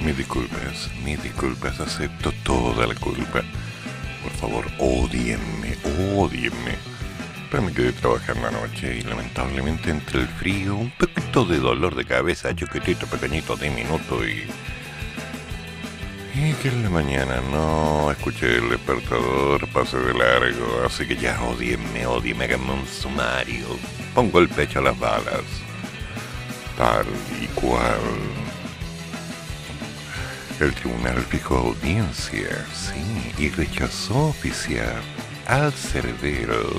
Mis disculpas, mis disculpas, acepto toda la culpa. Por favor, odienme, odienme. Pero me quedé trabajando anoche y lamentablemente entre el frío, un poquito de dolor de cabeza, chiquitito, pequeñito, diminuto y... Y que en la mañana no escuché el despertador, pase de largo, así que ya odienme, odienme, háganme un sumario. Pongo el pecho a las balas. Tal y cual. El tribunal fijó audiencia, sí, y rechazó oficiar al Cerbero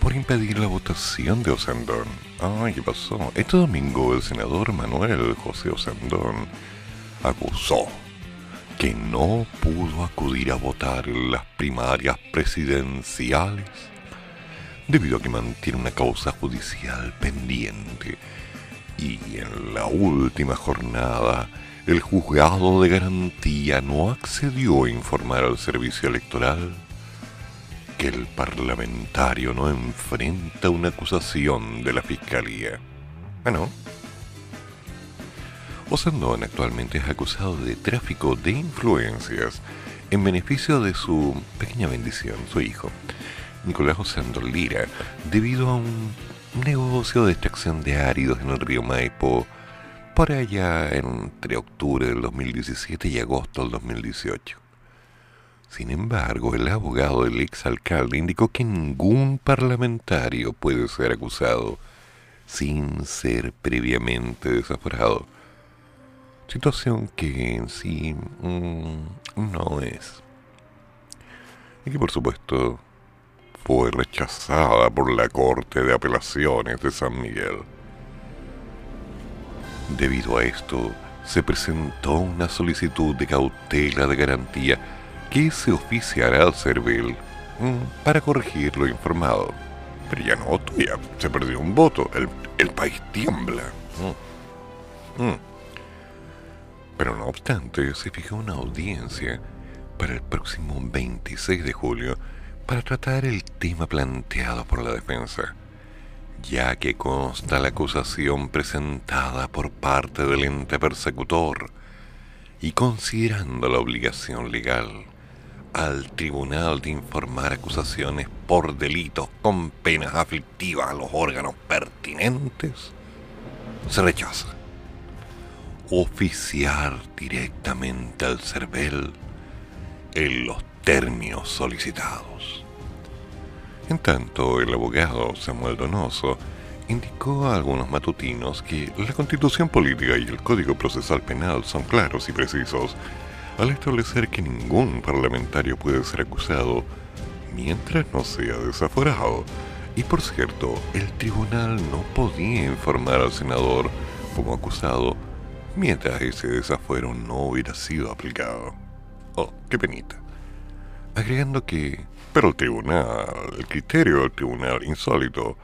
por impedir la votación de Osandón. Ay, ¿qué pasó? Este domingo el senador Manuel José Osandón acusó que no pudo acudir a votar en las primarias presidenciales debido a que mantiene una causa judicial pendiente y en la última jornada el juzgado de garantía no accedió a informar al servicio electoral que el parlamentario no enfrenta una acusación de la fiscalía. Bueno, Osandón actualmente es acusado de tráfico de influencias en beneficio de su pequeña bendición, su hijo, Nicolás Osandón Lira, debido a un negocio de extracción de áridos en el río Maipo por allá entre octubre del 2017 y agosto del 2018. Sin embargo, el abogado del exalcalde indicó que ningún parlamentario puede ser acusado sin ser previamente desaforado. Situación que en sí mm, no es. Y que por supuesto fue rechazada por la Corte de Apelaciones de San Miguel. Debido a esto, se presentó una solicitud de cautela de garantía que se oficiará al CERVEL mm, para corregir lo informado. Pero ya no, ya se perdió un voto, el, país tiembla. Mm. Mm. Pero no obstante, se fijó una audiencia para el próximo 26 de julio para tratar el tema planteado por la defensa ya que consta la acusación presentada por parte del ente persecutor y considerando la obligación legal al tribunal de informar acusaciones por delitos con penas aflictivas a los órganos pertinentes, se rechaza. Oficiar directamente al CERVEL en los términos solicitados. En tanto, el abogado Samuel Donoso indicó a algunos matutinos que la constitución política y el código procesal penal son claros y precisos al establecer que ningún parlamentario puede ser acusado mientras no sea desaforado. Y por cierto, el tribunal no podía informar al senador como acusado mientras ese desafuero no hubiera sido aplicado. Oh, qué penita. Agregando que pero el tribunal, el criterio del tribunal insólito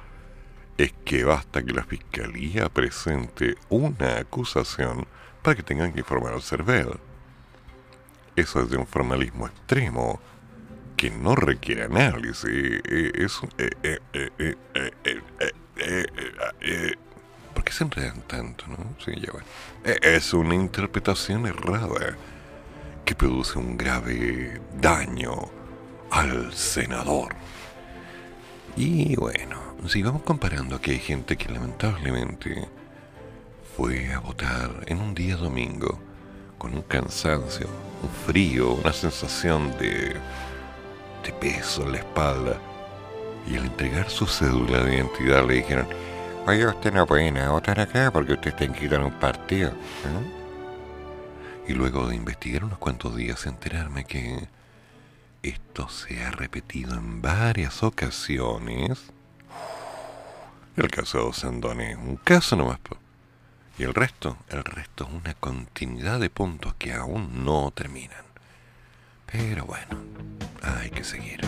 es que basta que la fiscalía presente una acusación para que tengan que informar al CERVEL. Eso es de un formalismo extremo que no requiere análisis. Es, ¿Por qué se enredan tanto, no? Sí, ya bueno. Es una interpretación errada que produce un grave daño al senador. Y bueno, si vamos comparando que hay gente que lamentablemente fue a votar en un día domingo con un cansancio, un frío, una sensación de, peso en la espalda, y al entregar su cédula de identidad le dijeron, oye, usted no puede votar acá porque usted está inscrito en un partido. Y luego de investigar unos cuantos días, enterarme que esto se ha repetido en varias ocasiones. El caso de Sandone, un caso nomás. Y el resto, el resto es una continuidad de puntos que aún no terminan. Pero bueno, hay que seguir.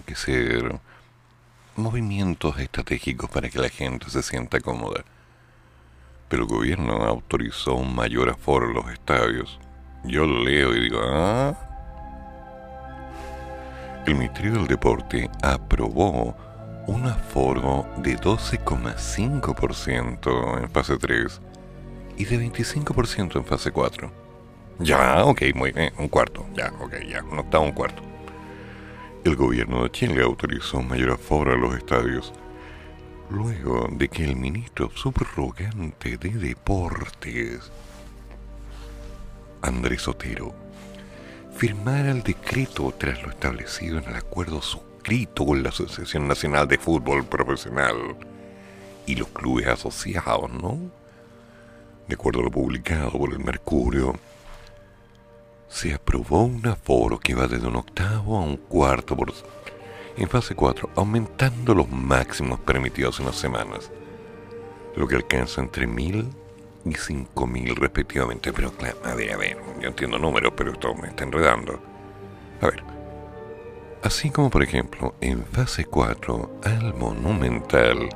Que ser movimientos estratégicos para que la gente se sienta cómoda. Pero el gobierno autorizó un mayor aforo en los estadios. Yo lo leo y digo, ah. El Ministerio del Deporte aprobó un aforo de 12,5% en fase 3 y de 25% en fase 4. Ya, ok, muy bien, un cuarto, ya, ok, ya, un octavo, un cuarto. El gobierno de Chile autorizó mayor aforo a los estadios luego de que el ministro subrogante de Deportes, Andrés Otero, firmara el decreto tras lo establecido en el acuerdo suscrito con la Asociación Nacional de Fútbol Profesional y los clubes asociados, ¿no? De acuerdo a lo publicado por el Mercurio, se aprobó un aforo que va desde un octavo a un cuarto por en fase 4, aumentando los máximos permitidos en las semanas, lo que alcanza entre 1000 y 5.000 respectivamente. Pero claro, a ver, a ver, yo entiendo números, pero esto me está enredando. A ver, así como por ejemplo en fase 4 al Monumental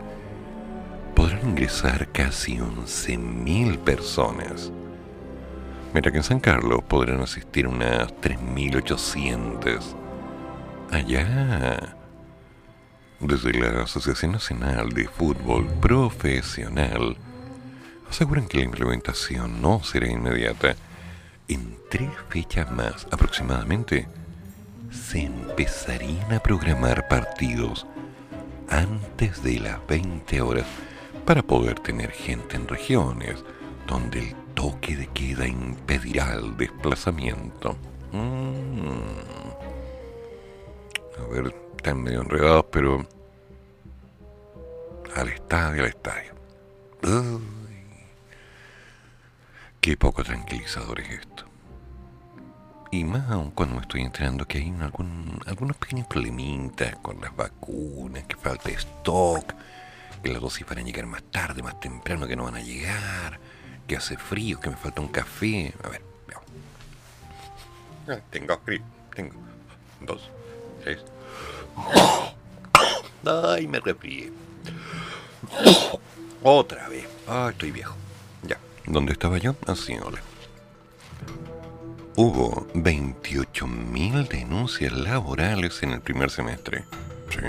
podrán ingresar casi 11.000 personas, mientras que en San Carlos podrán asistir unas 3.800. Allá, desde la Asociación Nacional de Fútbol Profesional, aseguran que la implementación no será inmediata. En tres fechas más aproximadamente se empezarían a programar partidos antes de las 20 horas para poder tener gente en regiones donde el toque de queda impedirá el desplazamiento. Mm. A ver, están medio enredados, pero al estadio, al estadio. Qué poco tranquilizador es esto. Y más aún cuando me estoy enterando que hay algún, algunos pequeños problemitas con las vacunas, que falta stock, que las dosis van a llegar más tarde, más temprano, que no van a llegar, que hace frío, que me falta un café. A ver, veamos. Ah, tengo frío, tengo dos, tres. Ay, me resfrié. Otra vez. Ay, estoy viejo. ¿Dónde estaba yo? Así, hola. Hubo 28.000 denuncias laborales en el primer semestre. ¿Sí?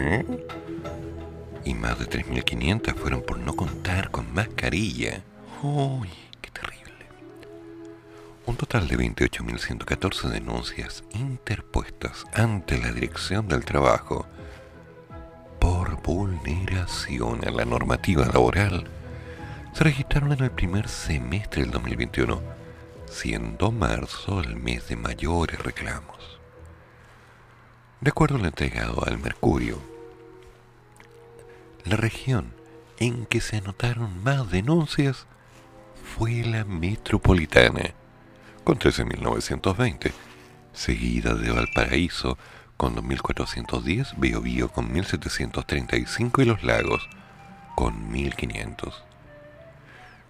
Y más de 3.500 fueron por no contar con mascarilla. ¡Uy! Un total de 28.114 denuncias interpuestas ante la Dirección del Trabajo por vulneración a la normativa laboral se registraron en el primer semestre del 2021, siendo marzo el mes de mayores reclamos. De acuerdo a lo entregado al Mercurio, la región en que se anotaron más denuncias fue la metropolitana, con 13.920, seguida de Valparaíso con 2.410, Biobío con 1.735 y Los Lagos con 1.500.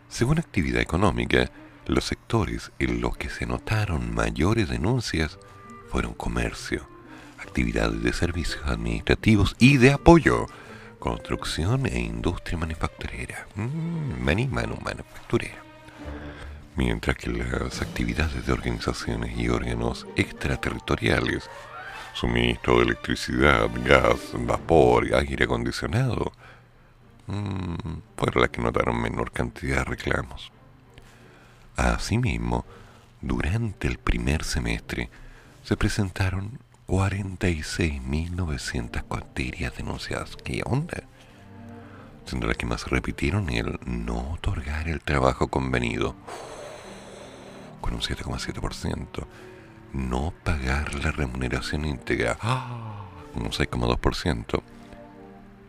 Según actividad económica, los sectores en los que se notaron mayores denuncias fueron comercio, actividades de servicios administrativos y de apoyo, construcción e industria manufacturera, mmm, manufacturera. Mientras que las actividades de organizaciones y órganos extraterritoriales, suministro de electricidad, gas, vapor, aire acondicionado, Mm, fueron las que notaron menor cantidad de reclamos. Asimismo, durante el primer semestre se presentaron 46.900 cuanterías denunciadas. ¿Qué onda? Siendo las que más repitieron el no otorgar el trabajo convenido, con un 7,7%. No pagar la remuneración íntegra, un 6,2%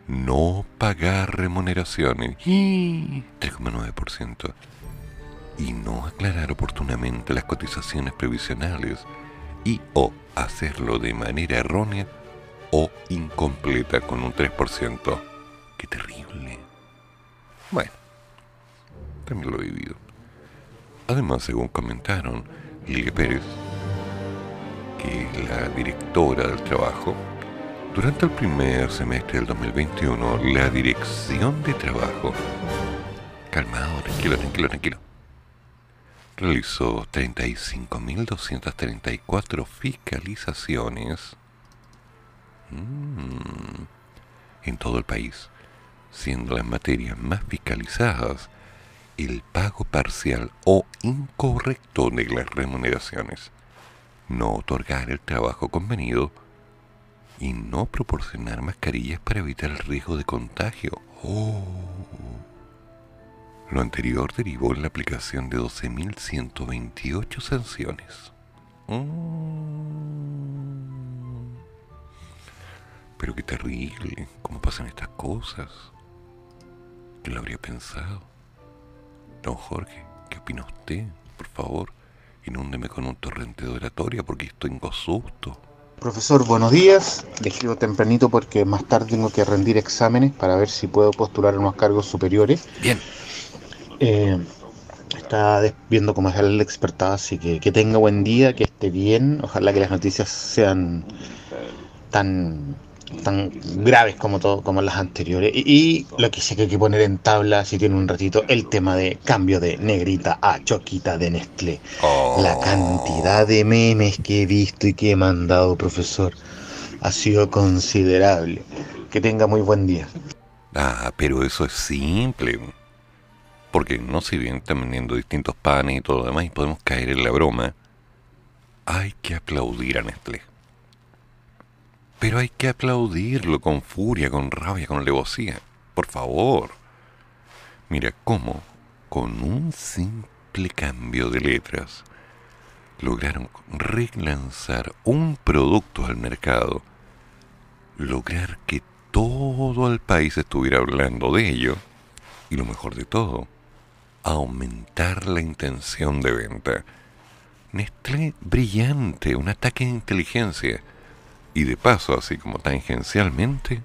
no pagar remuneraciones, 3,9%, y no aclarar oportunamente las cotizaciones previsionales y o hacerlo de manera errónea o incompleta con un 3%. ¡Qué terrible! Bueno, también lo he vivido. Además, según comentaron Lilia Pérez, que es la directora del trabajo, durante el primer semestre del 2021, la Dirección de Trabajo, calmado, tranquilo, tranquilo, tranquilo, realizó 35.234 fiscalizaciones mm, en todo el país, siendo las materias más fiscalizadas el pago parcial o incorrecto de las remuneraciones, no otorgar el trabajo convenido, y no proporcionar mascarillas para evitar el riesgo de contagio. Oh. Lo anterior derivó en la aplicación de 12.128 sanciones. Mm. Pero qué terrible, cómo pasan estas cosas. ¿Quién lo habría pensado? Don Jorge, ¿qué opina usted? Por favor, inúndeme con un torrente de oratoria porque estoy en susto. Profesor, buenos días. Le escribo tempranito porque más tarde tengo que rendir exámenes para ver si puedo postular a unos cargos superiores. Bien. Eh, está viendo cómo es el expertado, así que que tenga buen día, que esté bien. Ojalá que las noticias sean tan tan graves como todo, como las anteriores. Y, lo que sí que hay que poner en tabla, si tiene un ratito, el tema de cambio de negrita a choquita de Nestlé. La Oh. cantidad de memes que he visto y que he mandado, profesor, ha sido considerable. Que tenga muy buen día. Ah, pero eso es simple. Porque no si bien están vendiendo distintos panes y todo lo demás y podemos caer en la broma, hay que aplaudir a Nestlé. Pero hay que aplaudirlo con furia, con rabia, con alevosía. Por favor. Mira cómo, con un simple cambio de letras, lograron relanzar un producto al mercado, lograr que todo el país estuviera hablando de ello, y lo mejor de todo, aumentar la intención de venta. Nestlé brillante, un ataque de inteligencia y de paso, así como tangencialmente,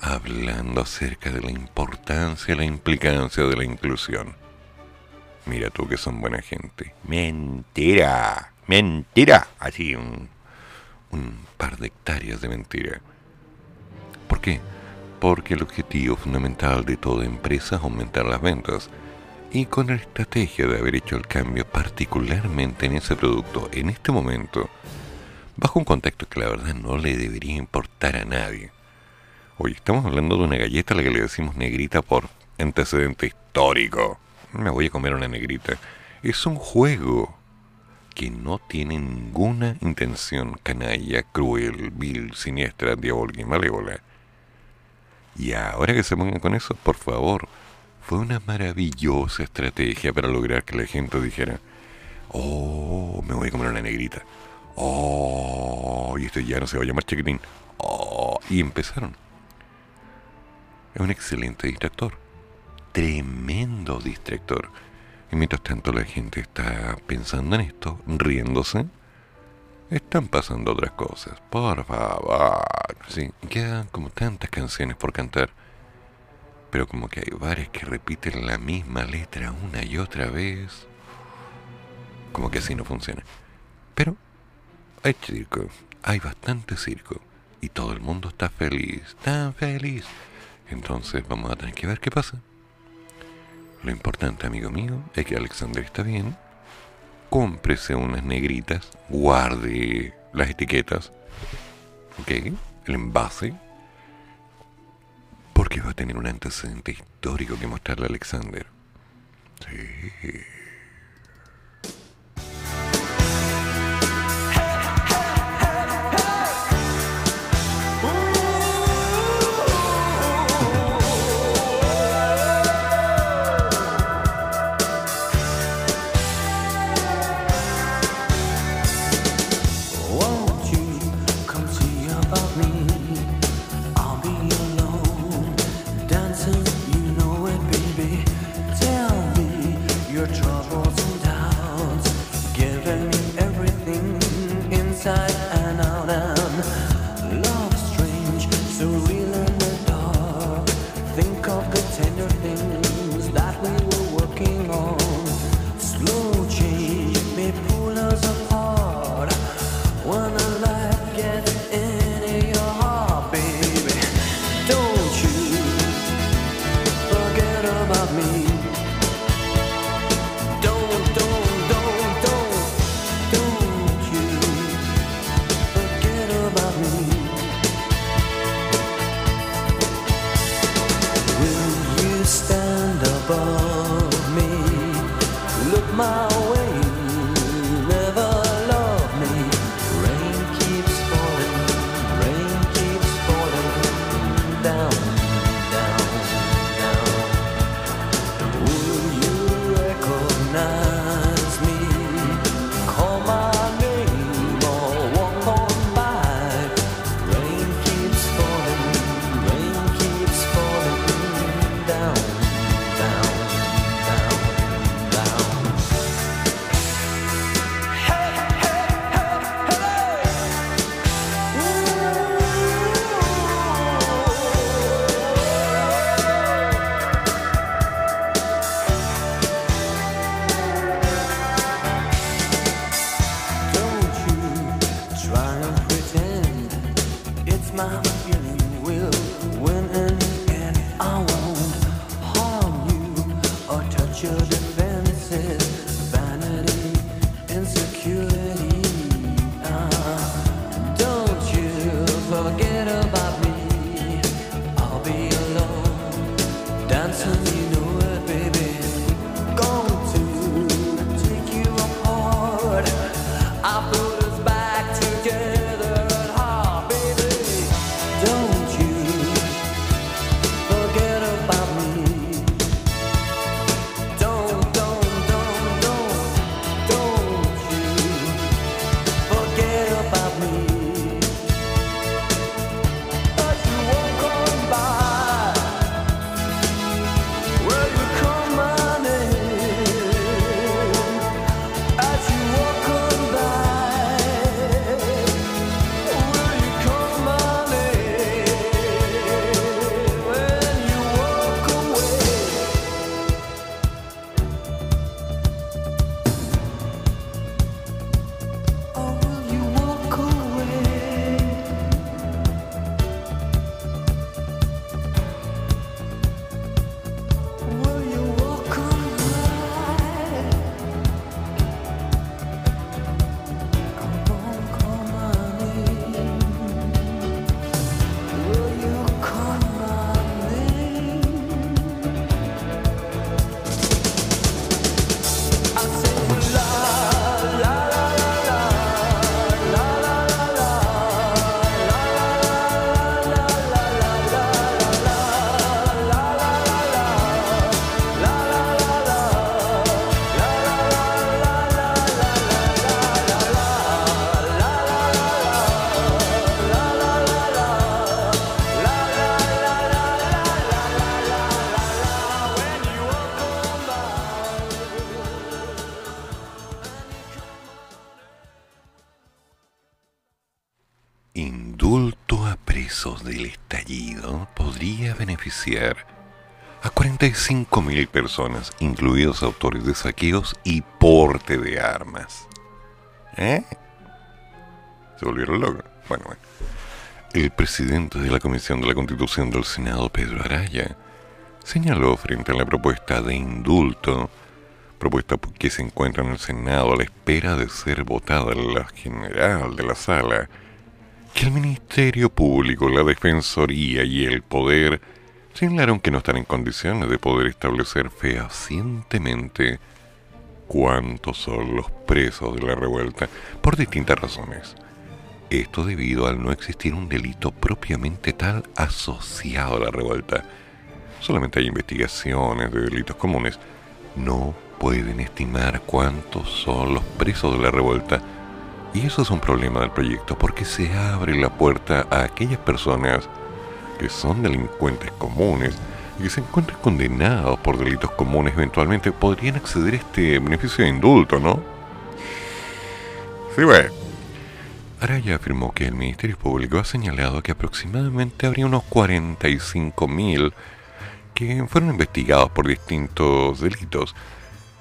hablando acerca de la importancia y la implicancia de la inclusión. Mira tú que son buena gente. Mentira, mentira. Así un, un par de hectáreas de mentira. ¿Por qué? Porque el objetivo fundamental de toda empresa es aumentar las ventas. Y con la estrategia de haber hecho el cambio particularmente en ese producto en este momento, bajo un contexto que la verdad no le debería importar a nadie. Oye, estamos hablando de una galleta a la que le decimos negrita por antecedente histórico. Me voy a comer una negrita. Es un juego que no tiene ninguna intención canalla, cruel, vil, siniestra, diabólica y malévola. Y ahora que se pongan con eso, por favor, fue una maravillosa estrategia para lograr que la gente dijera, oh, me voy a comer una negrita. Oh, y esto ya no se va a llamar chiquitín. Oh, y empezaron. Es un excelente distractor. Tremendo distractor. Y mientras tanto la gente está pensando en esto, riéndose, están pasando otras cosas. Por favor. Sí, quedan como tantas canciones por cantar. Pero como que hay varias que repiten la misma letra una y otra vez. Como que así no funciona. Pero hay circo, hay bastante circo. Y todo el mundo está feliz, tan feliz. Entonces vamos a tener que ver qué pasa. Lo importante, amigo mío, es que Alexander está bien. Cómprese unas negritas, guarde las etiquetas, ok, el envase, porque va a tener un antecedente histórico que mostrarle a Alexander. Sí. your trouble. Indulto a presos del estallido podría beneficiar a 45.000 personas, incluidos autores de saqueos y porte de armas. ¿Eh? ¿Se volvieron locos? Bueno, bueno. El presidente de la Comisión de la Constitución del Senado, Pedro Araya, señaló frente a la propuesta de indulto, propuesta que se encuentra en el Senado a la espera de ser votada en la general de la sala, que el Ministerio Público, la Defensoría y el Poder señalaron que no están en condiciones de poder establecer fehacientemente cuántos son los presos de la revuelta por distintas razones. Esto debido al no existir un delito propiamente tal asociado a la revuelta. Solamente hay investigaciones de delitos comunes. No pueden estimar cuántos son los presos de la revuelta y eso es un problema del proyecto porque se abre la puerta a aquellas personas que son delincuentes comunes y que se encuentran condenados por delitos comunes eventualmente podrían acceder a este beneficio de indulto, ¿no? Sí, bueno. Araya afirmó que el Ministerio Público ha señalado que aproximadamente habría unos 45.000 que fueron investigados por distintos delitos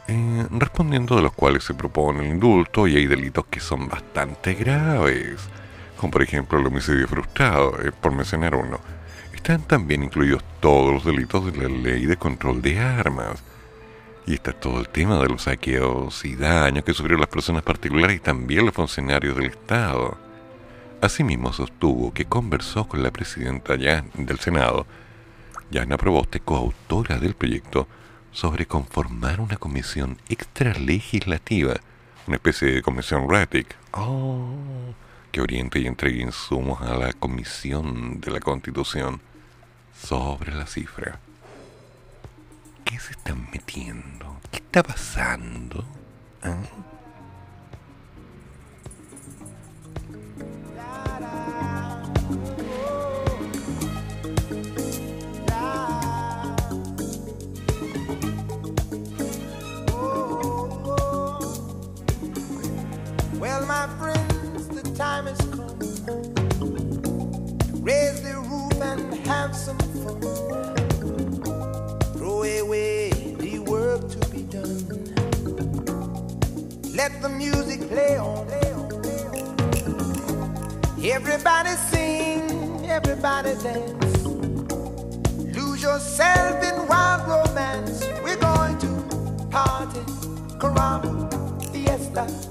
eh, respondiendo de los cuales se propone el indulto y hay delitos que son bastante graves, como por ejemplo el homicidio frustrado, eh, por mencionar uno. Están también incluidos todos los delitos de la ley de control de armas. Y está todo el tema de los saqueos y daños que sufrieron las personas particulares y también los funcionarios del Estado. Asimismo sostuvo que conversó con la presidenta ya del Senado, Yana Proboste, coautora del proyecto, sobre conformar una comisión extralegislativa, una especie de comisión RATIC, oh, que oriente y entregue insumos a la comisión de la Constitución sobre la cifra. ¿Qué se están metiendo? ¿Qué está pasando? ¿Ah? my friends, the time has come to raise the roof and have some fun. Throw away the work to be done. Let the music play on. Everybody sing, everybody dance. Lose yourself in wild romance. We're going to party, caramba, fiesta.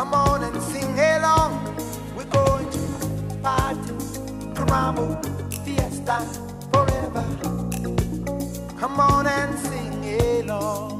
Come on and sing along. We're going to party, caramba, fiesta forever. Come on and sing along.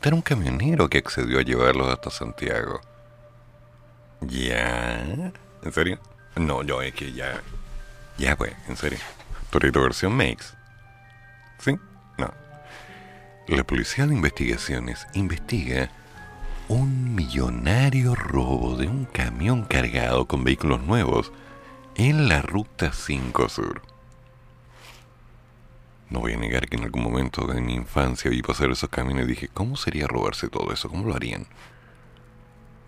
Tras asaltar un camionero que accedió a llevarlos hasta Santiago. ¿Ya? ¿En serio? No, yo es que ya. Ya, pues, en serio. Torito versión Makes. ¿Sí? No. La Policía de Investigaciones investiga un millonario robo de un camión cargado con vehículos nuevos en la Ruta 5 Sur. No voy a negar que en algún momento de mi infancia vi pasar esos camiones y dije, ¿cómo sería robarse todo eso? ¿Cómo lo harían?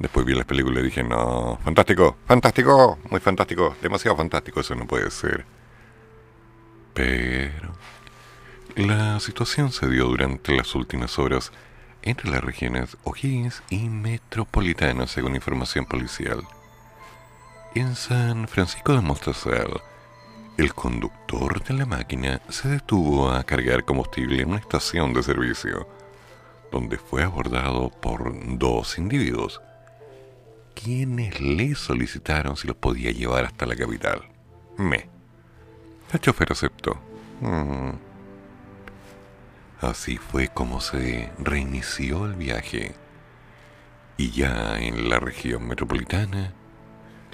Después vi las películas y dije, no, fantástico, fantástico, muy fantástico, demasiado fantástico, eso no puede ser. Pero la situación se dio durante las últimas horas entre las regiones O'Higgins y Metropolitana, según información policial. En San Francisco de Mostazal, el conductor de la máquina se detuvo a cargar combustible en una estación de servicio, donde fue abordado por dos individuos, quienes le solicitaron si los podía llevar hasta la capital. Me. El chofer aceptó. Mm. Así fue como se reinició el viaje. Y ya en la región metropolitana,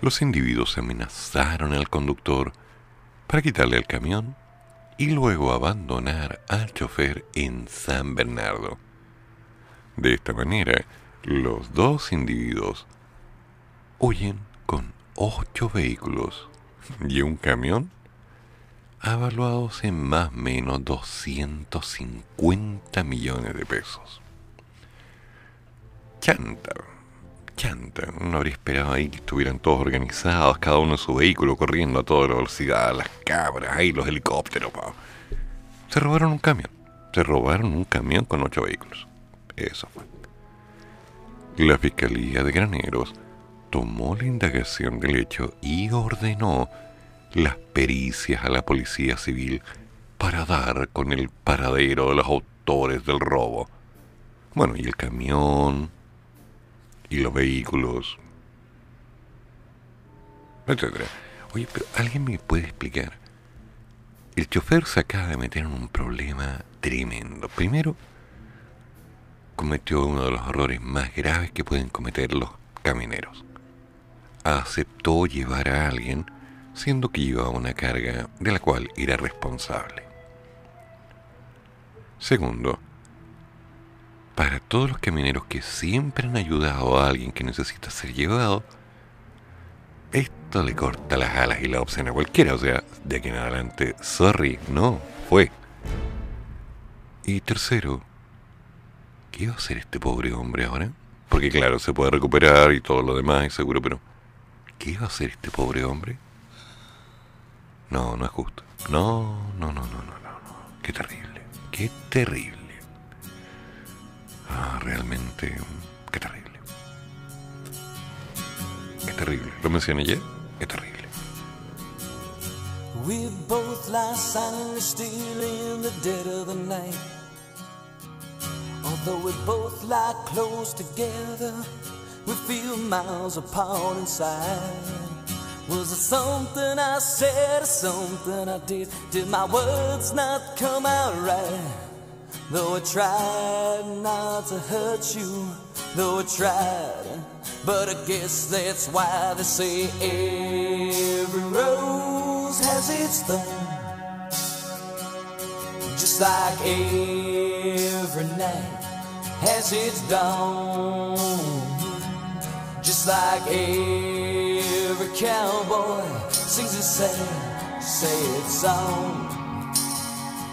los individuos amenazaron al conductor para quitarle el camión y luego abandonar al chofer en San Bernardo. De esta manera, los dos individuos huyen con ocho vehículos y un camión avaluados en más o menos 250 millones de pesos. Chanta, chanta, no habría esperado ahí que estuvieran todos organizados, cada uno en su vehículo, corriendo a toda velocidad, las cabras, ahí los helicópteros. pa. Se robaron un camión, se robaron un camión con ocho vehículos. Eso fue. La Fiscalía de Graneros tomó la indagación del hecho y ordenó las pericias a la Policía Civil para dar con el paradero de los autores del robo. Bueno, y el camión, y los vehículos, etcétera. Oye, pero ¿alguien me puede explicar? El chofer se acaba de meter en un problema tremendo. Primero, cometió uno de los errores más graves que pueden cometer los camioneros. Aceptó llevar a alguien siendo que llevaba una carga de la cual era responsable. Segundo, para todos los camioneros que siempre han ayudado a alguien que necesita ser llevado, esto le corta las alas y la opción a cualquiera. O sea, de aquí en adelante, sorry, no, fue. Y tercero, ¿qué va a hacer este pobre hombre ahora? Porque claro, se puede recuperar y todo lo demás, y seguro, pero ¿qué va a hacer este pobre hombre? No, no es justo. No, no, no, no, no, no. Qué terrible. Qué terrible. Ah, realmente, qué terrible. Qué terrible. Lo mencioné ayer. Qué terrible. We both lie silently still in the dead of the night. Although we both lie close together, we feel miles apart inside. Was it something I said or something I did? Did my words not come out right? Though I tried not to hurt you, though I tried, but I guess that's why they say every rose has its thorn. Just like every night has its dawn. Just like every cowboy sings a sad, sad song.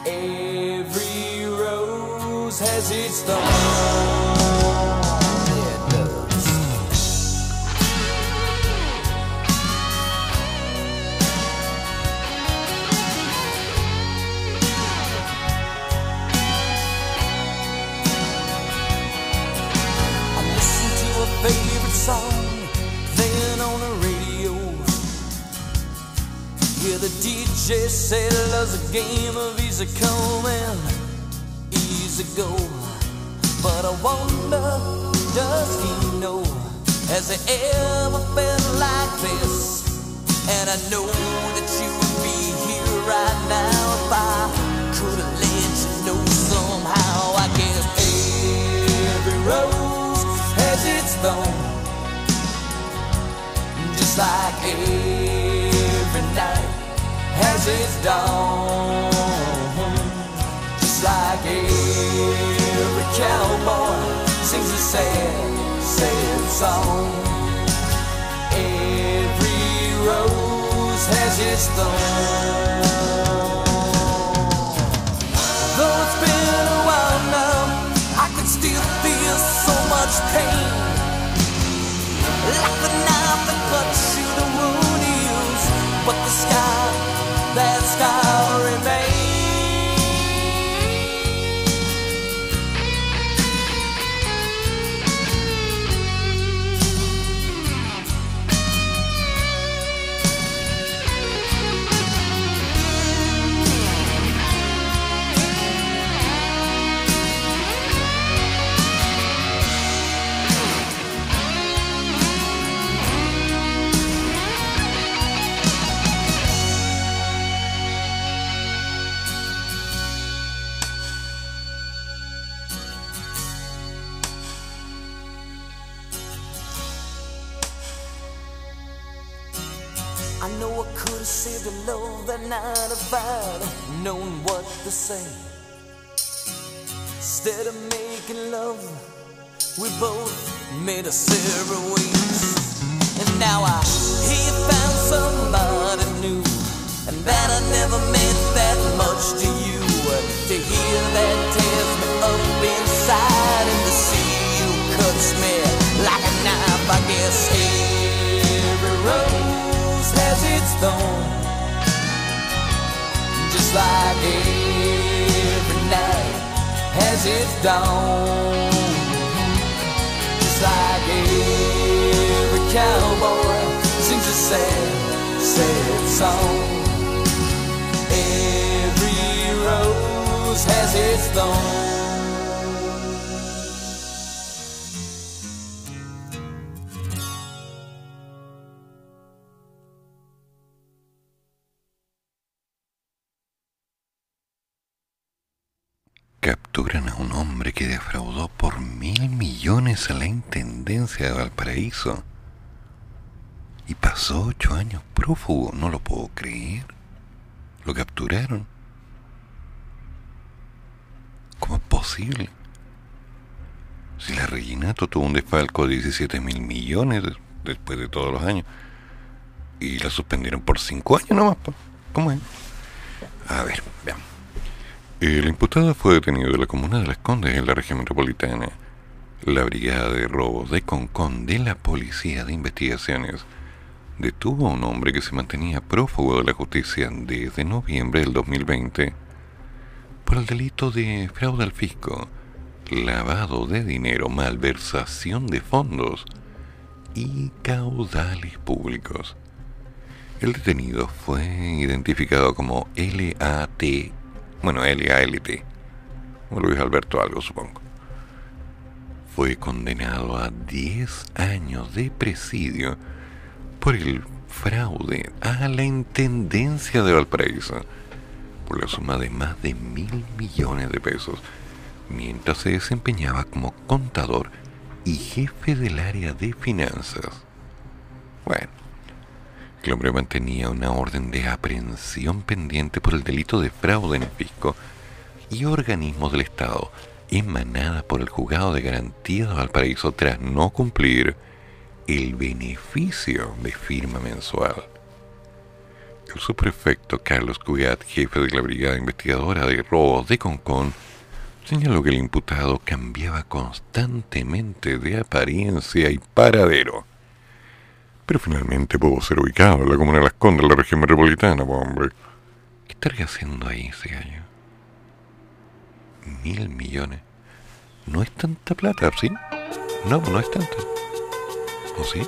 Every rose has its thorn. Favorite song playing on the radio. Yeah, the DJ said love's a game of easy come years ago. But I wonder, does he know? Has it ever felt like this? And I know that you would be here right now if I could have let you know somehow. I guess every rose has its thorn, just like every night has its dawn. Sad, sad song. Every rose has its thorn. Though it's been a while now, I can still feel so much pain. Like the knife that cuts through the wound heals, but the scar, that scar a separate ways. And now I hear you found somebody new, and that I never meant that much to you. To hear that tears me up inside, and to see you cuts me like a knife. I guess every rose has its thorn, just like every night has its dawn. Like every cowboy sings a sad, sad song. Every rose has its thorn. Capturan a un hombre que defraudó por mil millones a la Intendencia de Valparaíso. Y pasó ocho años prófugo, no lo puedo creer. Lo capturaron. ¿Cómo es posible? Si la Reginato tuvo un desfalco de 17 mil millones de- después de todos los años. Y la suspendieron por cinco años nomás. po. ¿Cómo es? A ver, veamos. El imputado fue detenido de la comuna de Las Condes en la región metropolitana. La Brigada de Robos de Concón de la Policía de Investigaciones detuvo a un hombre que se mantenía prófugo de la justicia desde noviembre del 2020 por el delito de fraude al fisco, lavado de dinero, malversación de fondos y caudales públicos. El detenido fue identificado como LAT, bueno, LALT, o Luis Alberto algo supongo. Fue condenado a 10 años de presidio por el fraude a la Intendencia de Valparaíso por la suma de más de mil millones de pesos mientras se desempeñaba como contador y jefe del área de finanzas. Bueno, el hombre mantenía una orden de aprehensión pendiente por el delito de fraude en el fisco y organismos del Estado emanada por el juzgado de garantía de Valparaíso tras no cumplir el beneficio de firma mensual. El subprefecto Carlos Cugat, jefe de la Brigada Investigadora de Robos de Concón, señaló que el imputado cambiaba constantemente de apariencia y paradero. Pero finalmente pudo ser ubicado en la comuna de Las Condes, la región metropolitana, po, hombre. ¿Qué estaría haciendo ahí ese gallo? Mil millones. No es tanta plata, ¿sí? No, no es tanta. ¿O sí?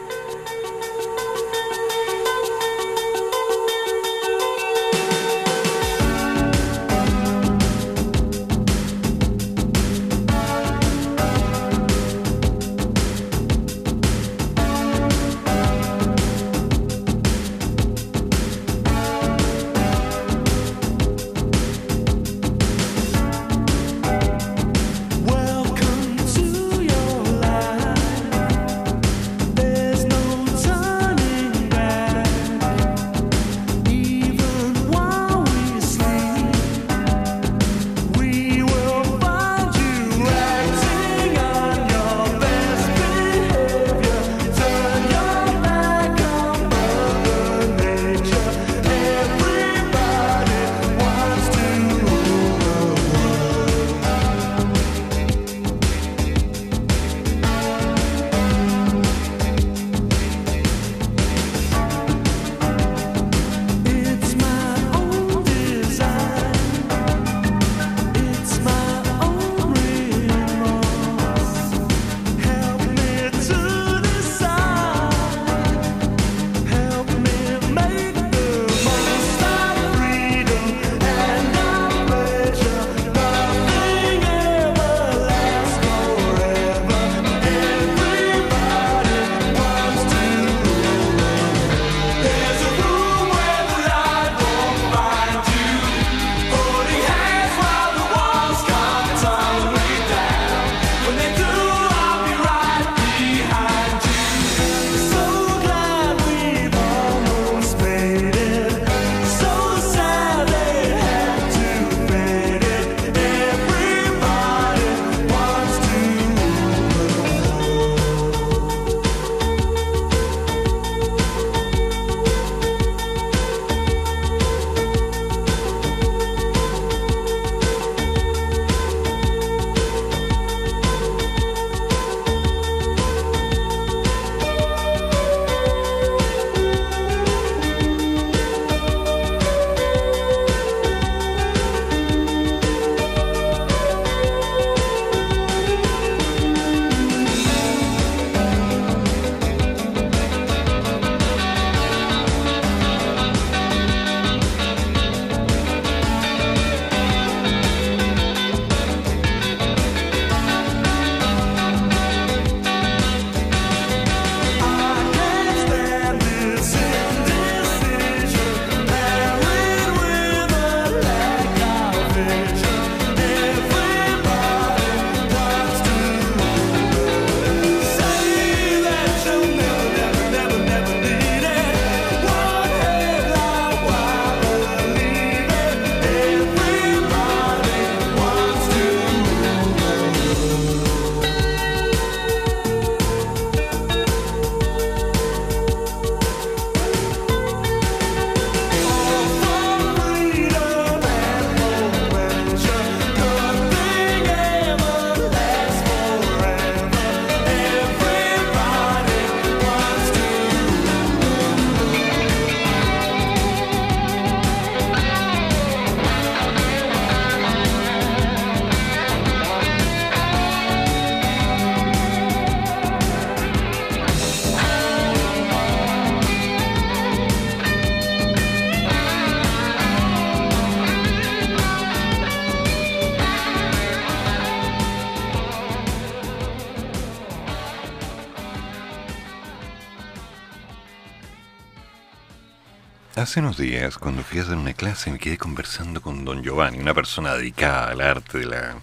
Hace unos días, cuando fui a hacer una clase, me quedé conversando con don Giovanni, una persona dedicada al arte de la...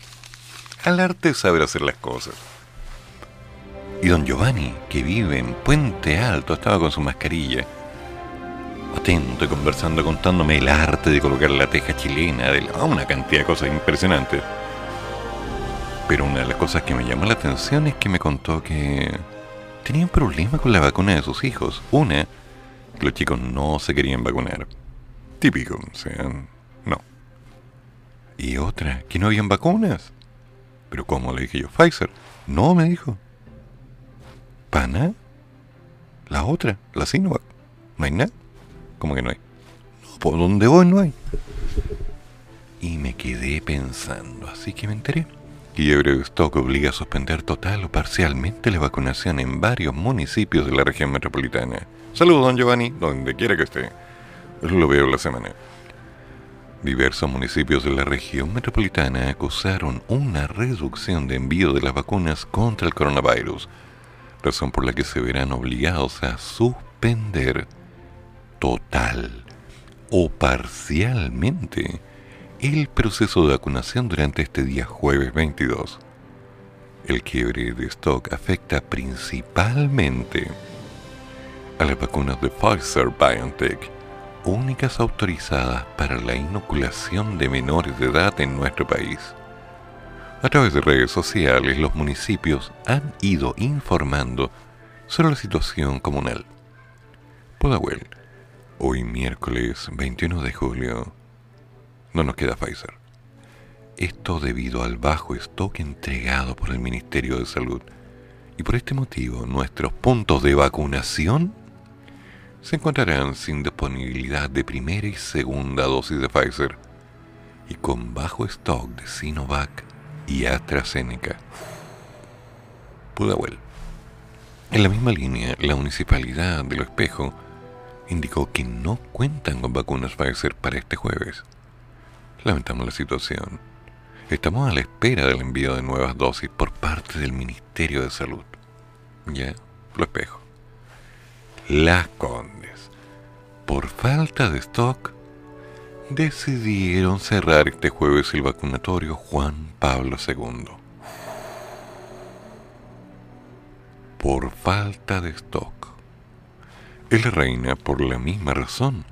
al arte de saber hacer las cosas. Y don Giovanni, que vive en Puente Alto, estaba con su mascarilla, atento y conversando, contándome el arte de colocar la teja chilena, de la- una cantidad de cosas impresionantes. Pero una de las cosas que me llamó la atención es que me contó que tenía un problema con la vacuna de sus hijos. Una, los chicos no se querían vacunar. Típico, o sea, no. Y otra, que no habían vacunas. Pero ¿cómo? Le dije yo, Pfizer. No, me dijo. ¿Pana? La otra, la Sinovac. ¿No hay nada? ¿Cómo que no hay? No, por donde voy no hay. Y me quedé pensando, así que me enteré. Stock obliga a suspender total o parcialmente la vacunación en varios municipios de la región metropolitana. Saludos, don Giovanni, donde quiera que esté. Lo veo la semana. Diversos municipios de la región metropolitana acusaron una reducción de envío de las vacunas contra el coronavirus, razón por la que se verán obligados a suspender total o parcialmente el proceso de vacunación durante este día jueves 22. El quiebre de stock afecta principalmente a las vacunas de Pfizer BioNTech, únicas autorizadas para la inoculación de menores de edad en nuestro país. A través de redes sociales, los municipios han ido informando sobre la situación comunal. Pudahuel, hoy miércoles 21 de julio, no nos queda Pfizer. Esto debido al bajo stock entregado por el Ministerio de Salud. Y por este motivo, nuestros puntos de vacunación se encontrarán sin disponibilidad de primera y segunda dosis de Pfizer y con bajo stock de Sinovac y AstraZeneca. Pudahuel. En la misma línea, la municipalidad de Lo Espejo indicó que no cuentan con vacunas Pfizer para este jueves. Lamentamos la situación. Estamos a la espera del envío de nuevas dosis por parte del Ministerio de Salud. Ya, lo espejo. Las Condes, por falta de stock, decidieron cerrar este jueves el vacunatorio Juan Pablo II. Por falta de stock. El Reina, por la misma razón,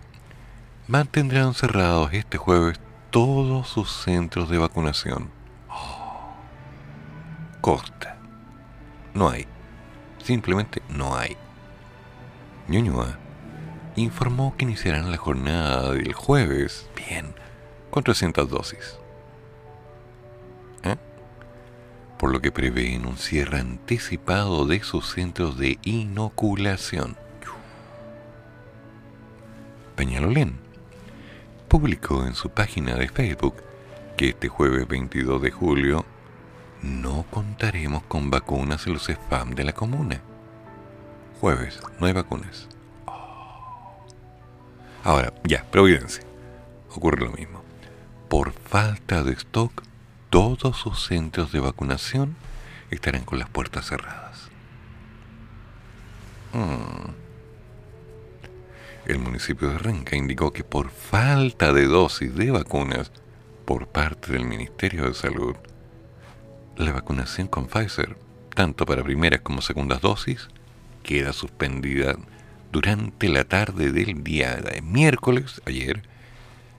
mantendrán cerrados este jueves todos sus centros de vacunación. Oh. Costa. No hay. Simplemente no hay. Ñuñoa informó que iniciarán la jornada del jueves, bien, con 300 dosis. ¿Eh? Por lo que prevén un cierre anticipado de sus centros de inoculación. Peñalolén publicó en su página de Facebook que este jueves 22 de julio no contaremos con vacunas en los spam de la comuna. Jueves, no hay vacunas. Oh. Ahora, ya, Providencia. Ocurre lo mismo. Por falta de stock, todos sus centros de vacunación estarán con las puertas cerradas. Hmm. El municipio de Renca indicó que por falta de dosis de vacunas por parte del Ministerio de Salud, la vacunación con Pfizer, tanto para primeras como segundas dosis, queda suspendida durante la tarde del día de miércoles, ayer,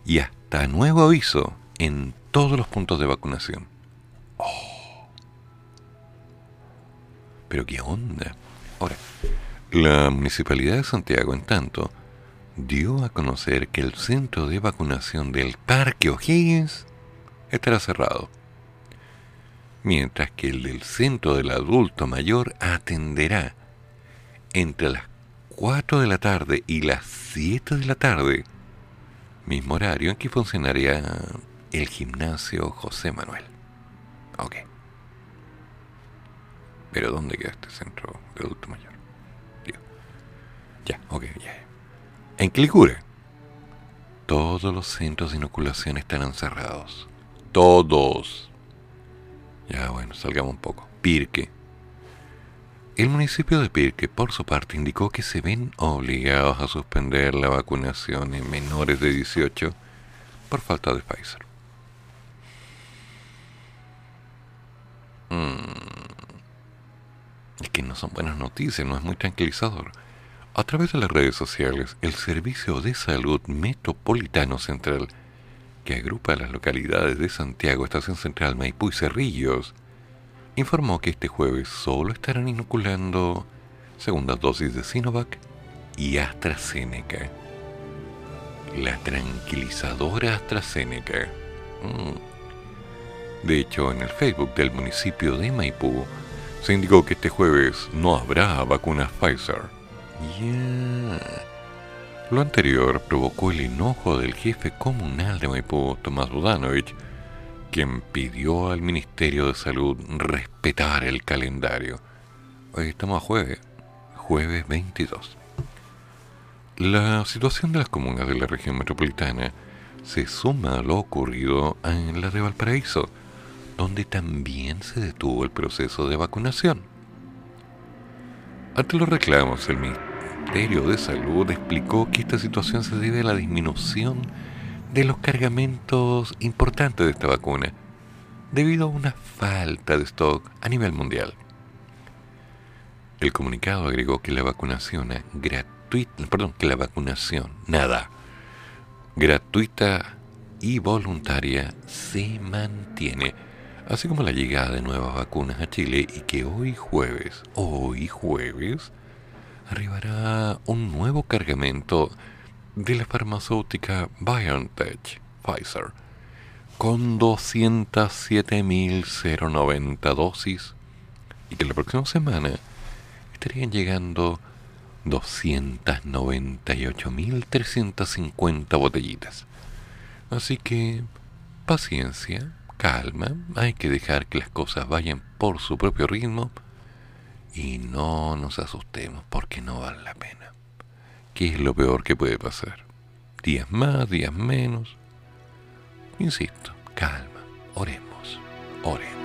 y hasta nuevo aviso en todos los puntos de vacunación. Oh. Pero qué onda. Ahora, la Municipalidad de Santiago, en tanto, dio a conocer que el centro de vacunación del Parque O'Higgins estará cerrado, mientras que el del centro del adulto mayor atenderá entre las 4 de la tarde y las 7 de la tarde, mismo horario en que funcionaría el gimnasio José Manuel. Ok. Pero ¿dónde queda este centro de adulto mayor? Ya, ok, ya. En Clicure, todos los centros de inoculación estarán cerrados. Todos. Ya, bueno, salgamos un poco. Pirque. El municipio de Pirque, por su parte, indicó que se ven obligados a suspender la vacunación en menores de 18 por falta de Pfizer. Mm. Es que no son buenas noticias, no es muy tranquilizador. A través de las redes sociales, el Servicio de Salud Metropolitano Central, que agrupa las localidades de Santiago, Estación Central, Maipú y Cerrillos, informó que este jueves solo estarán inoculando segundas dosis de Sinovac y AstraZeneca. La tranquilizadora AstraZeneca. Mm. De hecho, en el Facebook del municipio de Maipú se indicó que este jueves no habrá vacunas Pfizer. Lo anterior provocó el enojo del jefe comunal de Maipú, Tomás Budanovich, quien pidió al Ministerio de Salud respetar el calendario. Hoy estamos a jueves, jueves 22. La situación de las comunas de la región metropolitana se suma a lo ocurrido en la de Valparaíso, donde también se detuvo el proceso de vacunación. Ante los reclamos, el Ministerio de Salud explicó que esta situación se debe a la disminución de los cargamentos importantes de esta vacuna, debido a una falta de stock a nivel mundial. El comunicado agregó que la vacunación gratuita, perdón, que la vacunación, nada, gratuita y voluntaria se mantiene, así como la llegada de nuevas vacunas a Chile y que hoy jueves, hoy jueves, arribará un nuevo cargamento de la farmacéutica BioNTech Pfizer con 207.090 dosis y que la próxima semana estarían llegando 298.350 botellitas. Así que paciencia, calma, hay que dejar que las cosas vayan por su propio ritmo y no nos asustemos porque no vale la pena. ¿Qué es lo peor que puede pasar? Días más, días menos. Insisto, calma, oremos, oremos.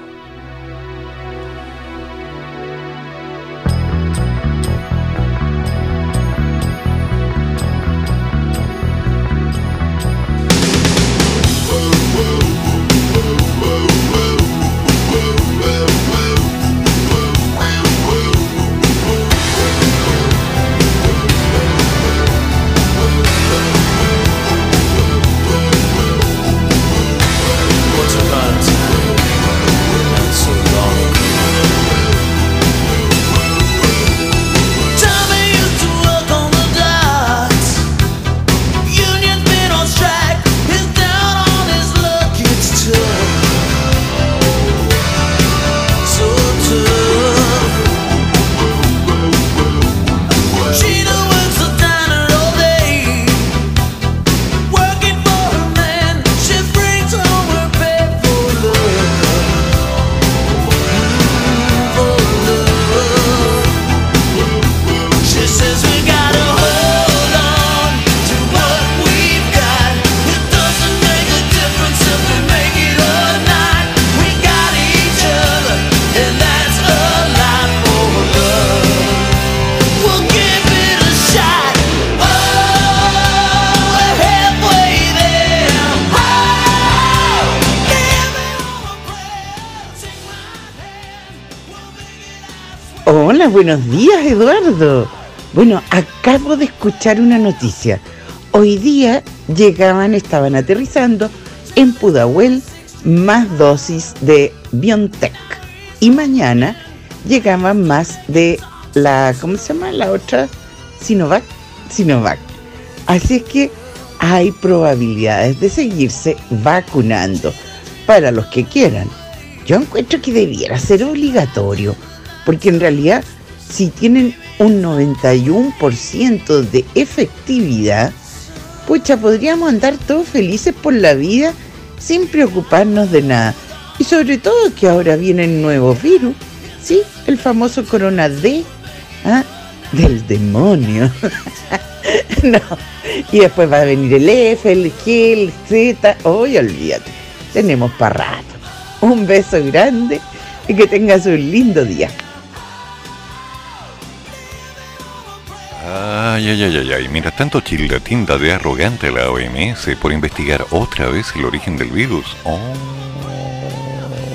Buenos días Eduardo. Bueno, acabo de escuchar una noticia. Hoy día llegaban, estaban aterrizando en Pudahuel más dosis de BioNTech. Y mañana llegaban más de la, ¿cómo se llama? La otra, Sinovac. Sinovac. Así es que hay probabilidades de seguirse vacunando para los que quieran. Yo encuentro que debiera ser obligatorio, porque en realidad si tienen un 91% de efectividad, pucha, podríamos andar todos felices por la vida sin preocuparnos de nada. Y sobre todo que ahora vienen nuevos virus, ¿sí? El famoso corona D, ¿ah? del demonio. no. Y después va a venir el F, el G, el Z. Hoy olvídate, tenemos para rato. Un beso grande y que tengas un lindo día. Ay, ay, ay, ay. Mientras tanto, Chile tinda de arrogante a la OMS por investigar otra vez el origen del virus. Oh,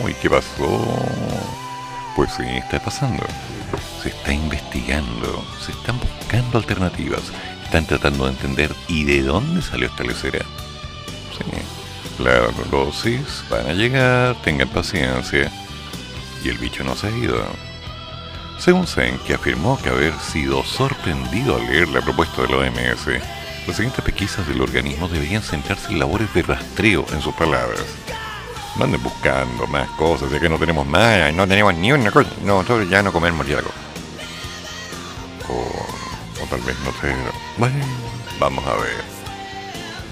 ¿y qué pasó? Pues sí, está pasando. Se está investigando, se están buscando alternativas, están tratando de entender y de dónde salió esta lecera. Sí, las dosis van a llegar, tengan paciencia. Y el bicho no se ha ido. Según Zen, que afirmó que haber sido sorprendido al leer la propuesta de la OMS, las siguientes pesquisas del organismo deberían centrarse en labores de rastreo, en sus palabras. No anden buscando más cosas, ya que no tenemos más, no tenemos ni una cosa. No, nosotros ya no comemos murciélago. O, o tal vez no sé. Bueno, vamos a ver.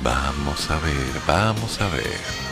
Vamos a ver, vamos a ver.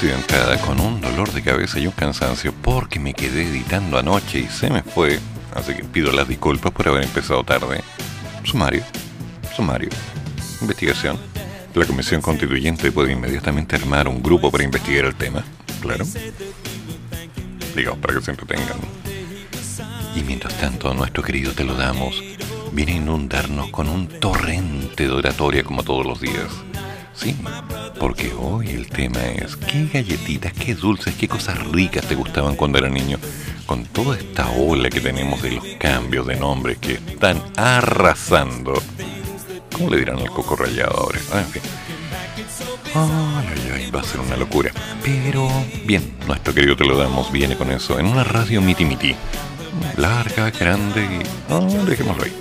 Accidentada con un dolor de cabeza y un cansancio porque me quedé editando anoche y se me fue, así que pido las disculpas por haber empezado tarde. Sumario, sumario, investigación. La comisión constituyente puede inmediatamente armar un grupo para investigar el tema, claro. Digamos, para que se entretengan. Y mientras tanto, nuestro querido Te lo damos viene a inundarnos con un torrente de oratoria como todos los días. Sí, porque hoy el tema es qué galletitas, qué dulces, qué cosas ricas te gustaban cuando era niño. Con toda esta ola que tenemos de los cambios de nombres que están arrasando. ¿Cómo le dirán al coco rallado ahora? Ah, en fin. Ay, ay, ay, va a ser una locura. Pero, bien, nuestro querido te lo damos, viene con eso, en una radio miti miti. Larga, grande y... Oh, dejémoslo ahí.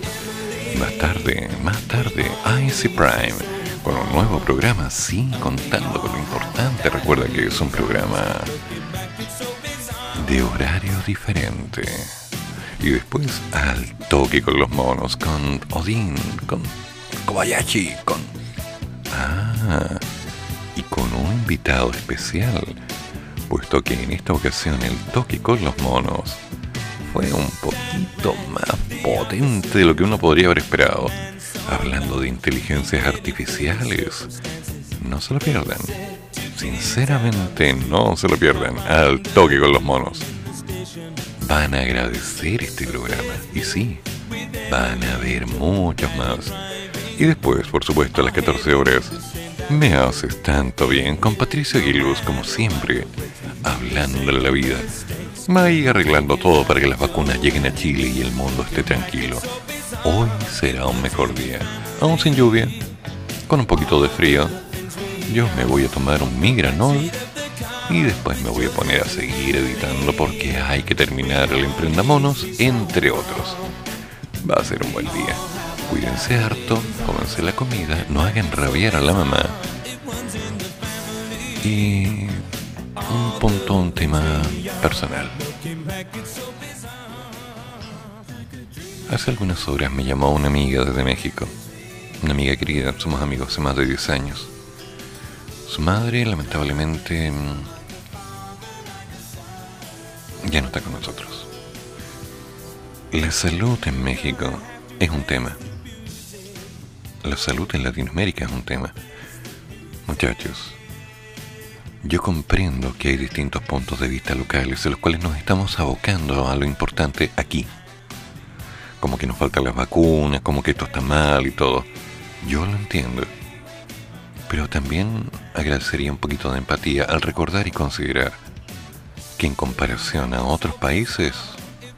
Más tarde, más tarde, IC Prime, con un nuevo programa, sí, contando con lo importante. Recuerda que es un programa de horario diferente. Y después al toque con los monos, con Odín, con Kobayashi, con... Ah, y con un invitado especial, puesto que en esta ocasión el toque con los monos fue un poquito más potente de lo que uno podría haber esperado. Hablando de inteligencias artificiales, no se lo pierdan. Sinceramente, no se lo pierdan. Al toque con los monos. Van a agradecer este programa. Y sí, van a ver muchos más. Y después, por supuesto, a las 14 horas, me haces tanto bien con Patricio Aguiluz, como siempre, hablando de la vida. Va a ir arreglando todo para que las vacunas lleguen a Chile y el mundo esté tranquilo. Hoy será un mejor día, aún sin lluvia, con un poquito de frío. Yo me voy a tomar un migranol y después me voy a poner a seguir editando porque hay que terminar el Emprendamonos, entre otros. Va a ser un buen día. Cuídense harto, cómense la comida, no hagan rabiar a la mamá. Y un punto, un tema personal. Hace algunas horas me llamó una amiga desde México. Una amiga querida, somos amigos hace más de 10 años. Su madre, lamentablemente, mm, ya no está con nosotros. La salud en México es un tema. La salud en Latinoamérica es un tema. Muchachos, yo comprendo que hay distintos puntos de vista locales en los cuales nos estamos abocando a lo importante aquí. Como que nos faltan las vacunas, como que esto está mal y todo. Yo lo entiendo. Pero también agradecería un poquito de empatía al recordar y considerar que en comparación a otros países,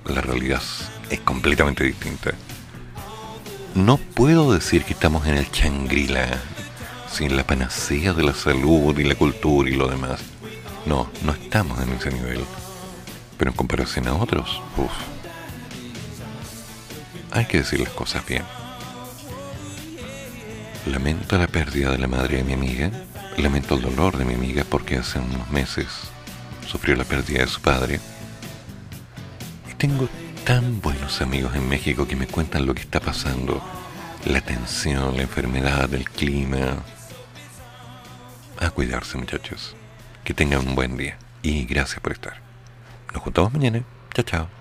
la realidad es completamente distinta. No puedo decir que estamos en el Changrila, sin la panacea de la salud y la cultura y lo demás. No, no estamos en ese nivel. Pero en comparación a otros, uff. Hay que decir las cosas bien. Lamento la pérdida de la madre de mi amiga. Lamento el dolor de mi amiga porque hace unos meses sufrió la pérdida de su padre. Tengo tan buenos amigos en México que me cuentan lo que está pasando, la tensión, la enfermedad, el clima. A cuidarse muchachos. Que tengan un buen día y gracias por estar. Nos juntamos mañana. Chao, chao.